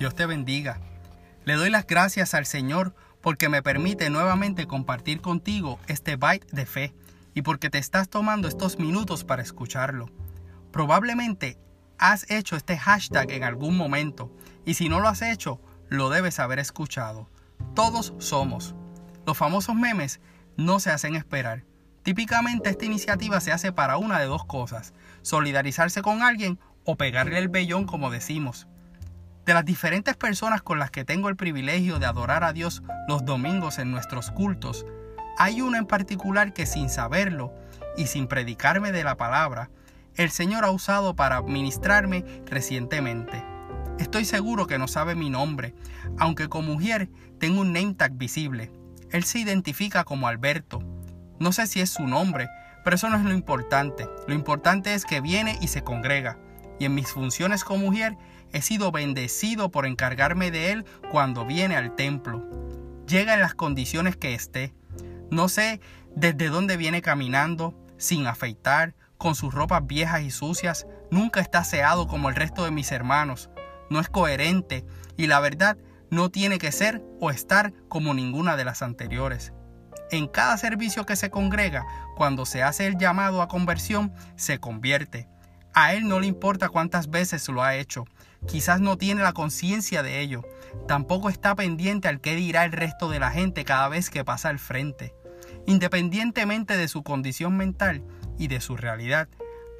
Dios te bendiga. Le doy las gracias al Señor porque me permite nuevamente compartir contigo este bite de fe y porque te estás tomando estos minutos para escucharlo. Probablemente has hecho este hashtag en algún momento y si no lo has hecho, lo debes haber escuchado. Todos somos. Los famosos memes no se hacen esperar. Típicamente esta iniciativa se hace para una de dos cosas, solidarizarse con alguien o pegarle el vellón como decimos. De las diferentes personas con las que tengo el privilegio de adorar a Dios los domingos en nuestros cultos, hay una en particular que sin saberlo y sin predicarme de la palabra, el Señor ha usado para ministrarme recientemente. Estoy seguro que no sabe mi nombre, aunque como mujer tengo un name tag visible. Él se identifica como Alberto. No sé si es su nombre, pero eso no es lo importante. Lo importante es que viene y se congrega. Y en mis funciones como mujer he sido bendecido por encargarme de él cuando viene al templo. Llega en las condiciones que esté. No sé desde dónde viene caminando, sin afeitar, con sus ropas viejas y sucias, nunca está aseado como el resto de mis hermanos. No es coherente y la verdad no tiene que ser o estar como ninguna de las anteriores. En cada servicio que se congrega, cuando se hace el llamado a conversión, se convierte. A él no le importa cuántas veces lo ha hecho, quizás no tiene la conciencia de ello, tampoco está pendiente al qué dirá el resto de la gente cada vez que pasa al frente. Independientemente de su condición mental y de su realidad,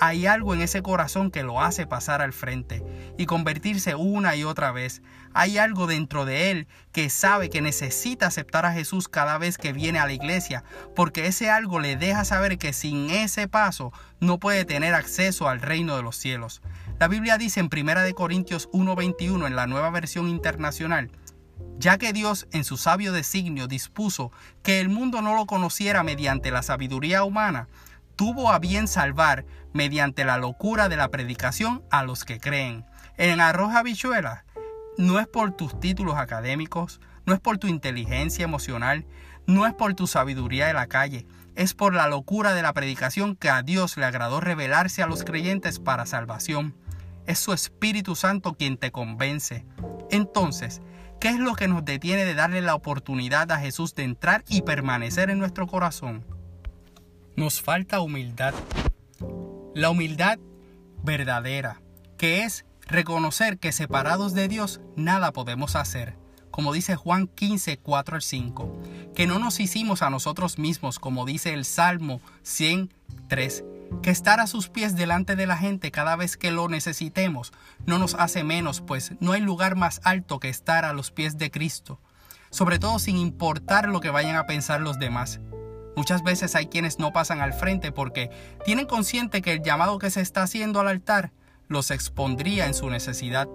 hay algo en ese corazón que lo hace pasar al frente y convertirse una y otra vez. Hay algo dentro de él que sabe que necesita aceptar a Jesús cada vez que viene a la iglesia, porque ese algo le deja saber que sin ese paso no puede tener acceso al reino de los cielos. La Biblia dice en 1 Corintios 1:21 en la nueva versión internacional, ya que Dios en su sabio designio dispuso que el mundo no lo conociera mediante la sabiduría humana, tuvo a bien salvar mediante la locura de la predicación a los que creen. En Arroja Bichuela no es por tus títulos académicos, no es por tu inteligencia emocional, no es por tu sabiduría de la calle, es por la locura de la predicación que a Dios le agradó revelarse a los creyentes para salvación. Es su Espíritu Santo quien te convence. Entonces, ¿qué es lo que nos detiene de darle la oportunidad a Jesús de entrar y permanecer en nuestro corazón? Nos falta humildad. La humildad verdadera, que es reconocer que separados de Dios nada podemos hacer, como dice Juan 15, 4 al 5, que no nos hicimos a nosotros mismos, como dice el Salmo 103, que estar a sus pies delante de la gente cada vez que lo necesitemos no nos hace menos, pues no hay lugar más alto que estar a los pies de Cristo, sobre todo sin importar lo que vayan a pensar los demás. Muchas veces hay quienes no pasan al frente porque tienen consciente que el llamado que se está haciendo al altar los expondría en su necesidad.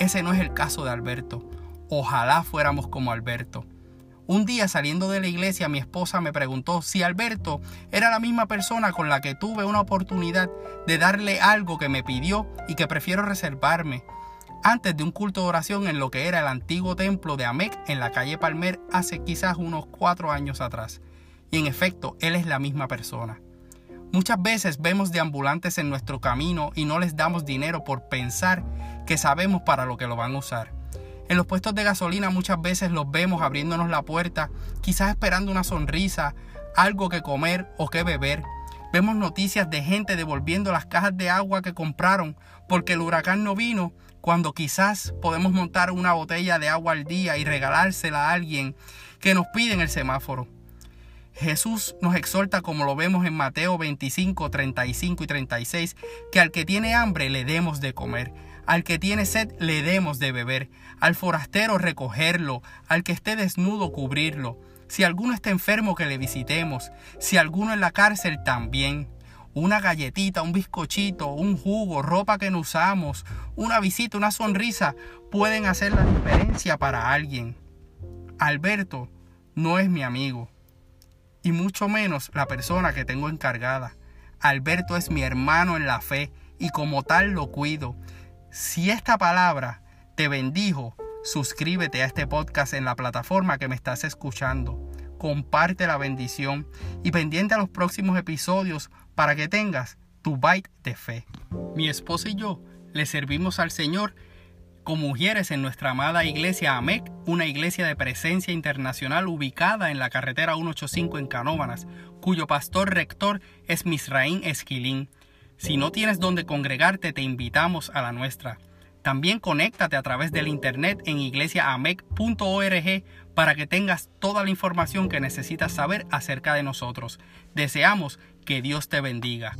Ese no es el caso de Alberto. Ojalá fuéramos como Alberto. Un día saliendo de la iglesia mi esposa me preguntó si Alberto era la misma persona con la que tuve una oportunidad de darle algo que me pidió y que prefiero reservarme. Antes de un culto de oración en lo que era el antiguo templo de Amec en la calle Palmer hace quizás unos cuatro años atrás. Y en efecto, Él es la misma persona. Muchas veces vemos deambulantes en nuestro camino y no les damos dinero por pensar que sabemos para lo que lo van a usar. En los puestos de gasolina muchas veces los vemos abriéndonos la puerta, quizás esperando una sonrisa, algo que comer o que beber. Vemos noticias de gente devolviendo las cajas de agua que compraron porque el huracán no vino, cuando quizás podemos montar una botella de agua al día y regalársela a alguien que nos pide en el semáforo. Jesús nos exhorta, como lo vemos en Mateo 25, 35 y 36, que al que tiene hambre le demos de comer, al que tiene sed le demos de beber, al forastero recogerlo, al que esté desnudo cubrirlo, si alguno está enfermo que le visitemos, si alguno en la cárcel también. Una galletita, un bizcochito, un jugo, ropa que no usamos, una visita, una sonrisa pueden hacer la diferencia para alguien. Alberto no es mi amigo y mucho menos la persona que tengo encargada. Alberto es mi hermano en la fe y como tal lo cuido. Si esta palabra te bendijo, suscríbete a este podcast en la plataforma que me estás escuchando. Comparte la bendición y pendiente a los próximos episodios para que tengas tu bite de fe. Mi esposa y yo le servimos al Señor como mujeres en nuestra amada iglesia AMEC, una iglesia de presencia internacional ubicada en la carretera 185 en Canóvanas, cuyo pastor rector es Misraín Esquilín. Si no tienes donde congregarte, te invitamos a la nuestra. También conéctate a través del internet en iglesiaamec.org para que tengas toda la información que necesitas saber acerca de nosotros. Deseamos que Dios te bendiga.